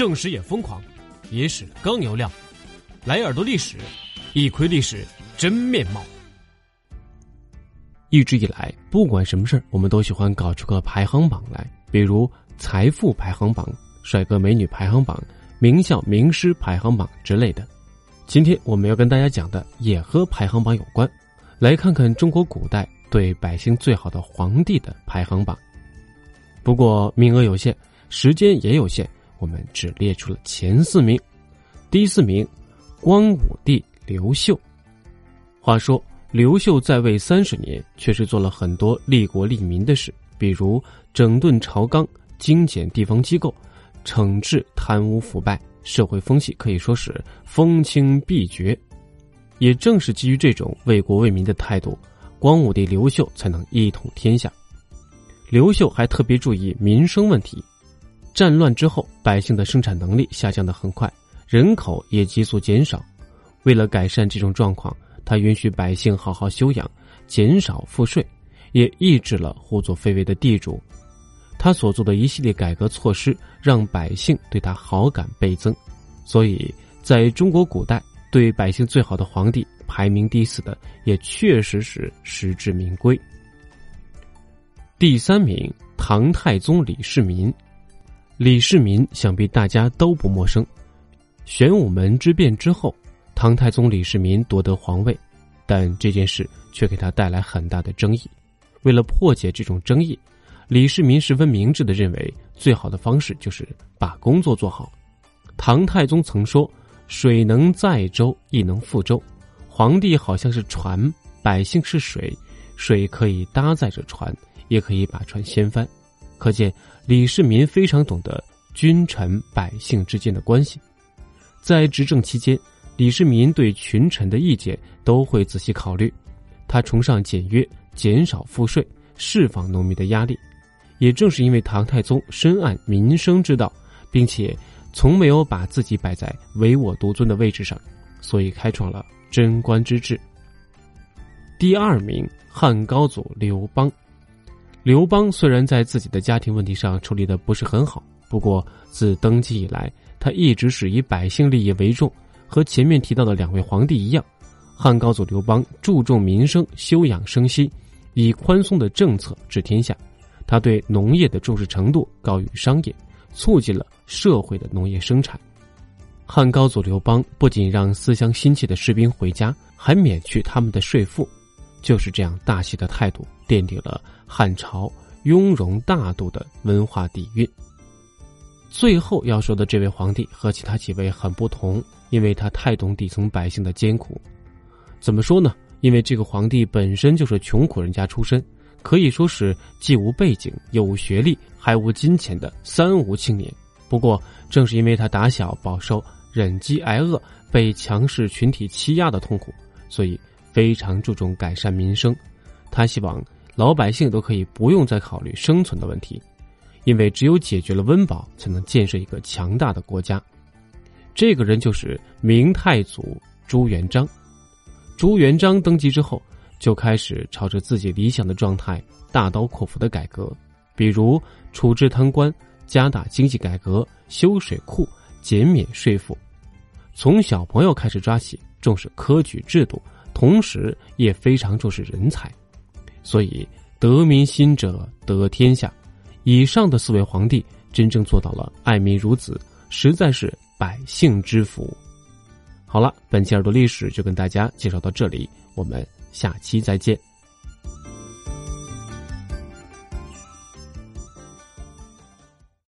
正史也疯狂，野史更有料。来耳朵历史，一窥历史真面貌。一直以来，不管什么事儿，我们都喜欢搞出个排行榜来，比如财富排行榜、帅哥美女排行榜、名校名师排行榜之类的。今天我们要跟大家讲的也和排行榜有关，来看看中国古代对百姓最好的皇帝的排行榜。不过名额有限，时间也有限，我们只列出了前四名。第四名，光武帝刘秀。话说刘秀在位三十年，确实做了很多利国利民的事，比如整顿朝纲、精简地方机构、惩治贪污腐败，社会风气可以说是风清必绝。也正是基于这种为国为民的态度，光武帝刘秀才能一统天下。刘秀还特别注意民生问题。战乱之后，百姓的生产能力下降的很快，人口也急速减少。为了改善这种状况，他允许百姓好好休养，减少赋税，也抑制了胡作非为的地主。他所做的一系列改革措施，让百姓对他好感倍增。所以，在中国古代，对百姓最好的皇帝排名第四的，也确实是实至名归。第三名，唐太宗李世民。李世民想必大家都不陌生。玄武门之变之后，唐太宗李世民夺得皇位，但这件事却给他带来很大的争议。为了破解这种争议，李世民十分明智的认为，最好的方式就是把工作做好。唐太宗曾说：“水能载舟，亦能覆舟。皇帝好像是船，百姓是水，水可以搭载着船。”也可以把船掀翻，可见李世民非常懂得君臣百姓之间的关系。在执政期间，李世民对群臣的意见都会仔细考虑。他崇尚简约，减少赋税，释放农民的压力。也正是因为唐太宗深谙民生之道，并且从没有把自己摆在唯我独尊的位置上，所以开创了贞观之治。第二名，汉高祖刘邦。刘邦虽然在自己的家庭问题上处理的不是很好，不过自登基以来，他一直是以百姓利益为重。和前面提到的两位皇帝一样，汉高祖刘邦注重民生，休养生息，以宽松的政策治天下。他对农业的重视程度高于商业，促进了社会的农业生产。汉高祖刘邦不仅让思乡心切的士兵回家，还免去他们的税赋。就是这样大气的态度，奠定了汉朝雍容大度的文化底蕴。最后要说的这位皇帝和其他几位很不同，因为他太懂底层百姓的艰苦。怎么说呢？因为这个皇帝本身就是穷苦人家出身，可以说是既无背景、又无学历、还无金钱的三无青年。不过，正是因为他打小饱受忍饥挨饿、被强势群体欺压的痛苦，所以。非常注重改善民生，他希望老百姓都可以不用再考虑生存的问题，因为只有解决了温饱，才能建设一个强大的国家。这个人就是明太祖朱元璋。朱元璋登基之后，就开始朝着自己理想的状态大刀阔斧的改革，比如处置贪官、加大经济改革、修水库、减免税赋，从小朋友开始抓起，重视科举制度。同时也非常重视人才，所以得民心者得天下。以上的四位皇帝真正做到了爱民如子，实在是百姓之福。好了，本期耳朵历史就跟大家介绍到这里，我们下期再见。